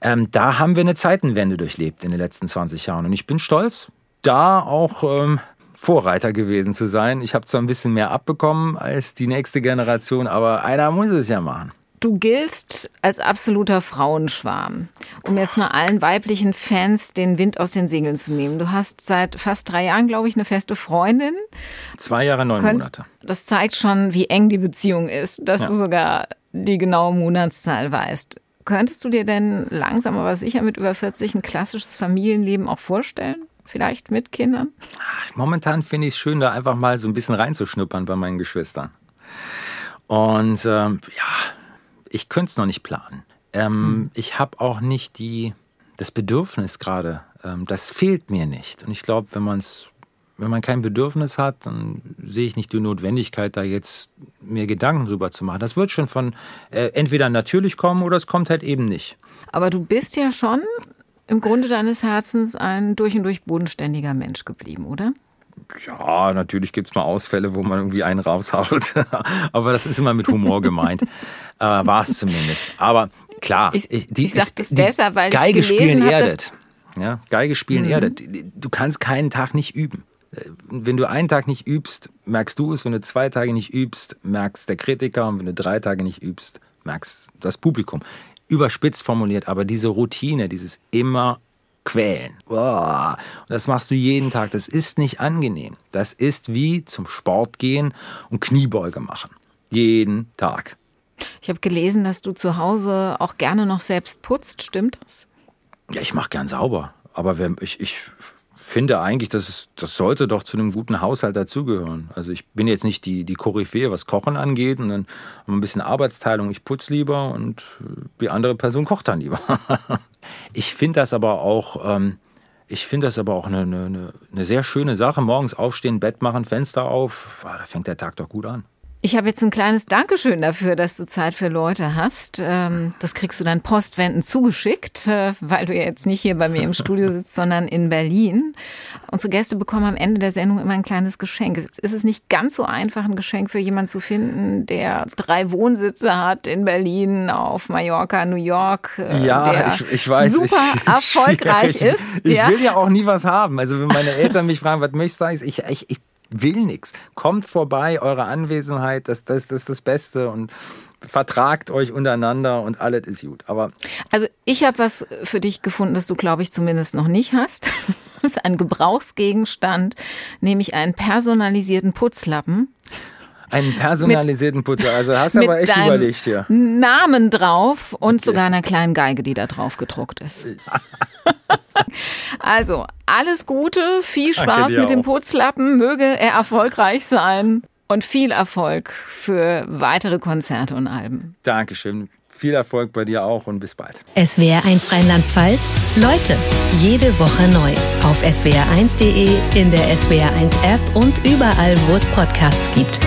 Ähm, da haben wir eine Zeitenwende durchlebt in den letzten 20 Jahren. Und ich bin stolz, da auch ähm, Vorreiter gewesen zu sein. Ich habe zwar ein bisschen mehr abbekommen als die nächste Generation, aber einer muss es ja machen. Du giltst als absoluter Frauenschwarm, um jetzt mal allen weiblichen Fans den Wind aus den Segeln zu nehmen. Du hast seit fast drei Jahren, glaube ich, eine feste Freundin. Zwei Jahre, neun Monate. Das zeigt schon, wie eng die Beziehung ist, dass ja. du sogar die genaue Monatszahl weißt. Könntest du dir denn langsam aber sicher mit über 40 ein klassisches Familienleben auch vorstellen? Vielleicht mit Kindern? Momentan finde ich es schön, da einfach mal so ein bisschen reinzuschnuppern bei meinen Geschwistern. Und ähm, ja, ich könnte es noch nicht planen. Ähm, hm. Ich habe auch nicht die, das Bedürfnis gerade. Ähm, das fehlt mir nicht. Und ich glaube, wenn man es wenn man kein Bedürfnis hat, dann sehe ich nicht die Notwendigkeit, da jetzt mir Gedanken drüber zu machen. Das wird schon von äh, entweder natürlich kommen oder es kommt halt eben nicht. Aber du bist ja schon im Grunde deines Herzens ein durch und durch bodenständiger Mensch geblieben, oder? Ja, natürlich gibt es mal Ausfälle, wo man irgendwie einen raushaut. (laughs) Aber das ist immer mit Humor gemeint. (laughs) äh, War es zumindest. Aber klar, ich, ich, die, ich sag das deshalb, weil Geige ich gelesen spielen habe, erdet. Ja, Geige spielen mhm. erdet. Du kannst keinen Tag nicht üben. Wenn du einen Tag nicht übst, merkst du es. Wenn du zwei Tage nicht übst, merkst der Kritiker. Und wenn du drei Tage nicht übst, merkst das Publikum. Überspitzt formuliert, aber diese Routine, dieses immer quälen. Und das machst du jeden Tag. Das ist nicht angenehm. Das ist wie zum Sport gehen und Kniebeuge machen. Jeden Tag. Ich habe gelesen, dass du zu Hause auch gerne noch selbst putzt. Stimmt das? Ja, ich mache gern sauber. Aber ich, ich finde eigentlich, dass das sollte doch zu einem guten Haushalt dazugehören. Also ich bin jetzt nicht die, die Koryphäe, was Kochen angeht. Und dann haben wir ein bisschen Arbeitsteilung. Ich putze lieber und die andere Person kocht dann lieber. (laughs) ich finde das aber auch... Ähm, ich finde das aber auch eine, eine, eine sehr schöne Sache. Morgens aufstehen, Bett machen, Fenster auf. Da fängt der Tag doch gut an. Ich habe jetzt ein kleines Dankeschön dafür, dass du Zeit für Leute hast. Ähm, das kriegst du dann postwendend zugeschickt, äh, weil du ja jetzt nicht hier bei mir im Studio sitzt, (laughs) sondern in Berlin. Unsere Gäste bekommen am Ende der Sendung immer ein kleines Geschenk. Jetzt ist es nicht ganz so einfach, ein Geschenk für jemanden zu finden, der drei Wohnsitze hat in Berlin, auf Mallorca, New York. Äh, ja, ich, ich weiß. Super ich, erfolgreich (laughs) ist. Ich ja? will ja auch nie was haben. Also wenn meine Eltern mich fragen, was möchtest du, ich, ich, ich will nichts. Kommt vorbei, eure Anwesenheit, das, das, das ist das Beste und vertragt euch untereinander und alles ist gut. Aber also ich habe was für dich gefunden, das du, glaube ich, zumindest noch nicht hast. (laughs) Das ist ein Gebrauchsgegenstand, nämlich einen personalisierten Putzlappen. Einen personalisierten Putzer, also hast du aber echt überlegt hier. Namen drauf und okay. sogar einer kleinen Geige, die da drauf gedruckt ist. (laughs) also, alles Gute, viel Spaß mit dem Putzlappen, möge er erfolgreich sein und viel Erfolg für weitere Konzerte und Alben. Dankeschön. Viel Erfolg bei dir auch und bis bald. SWR1 Rheinland-Pfalz. Leute, jede Woche neu. Auf swr1.de, in der SWR1 App und überall, wo es Podcasts gibt.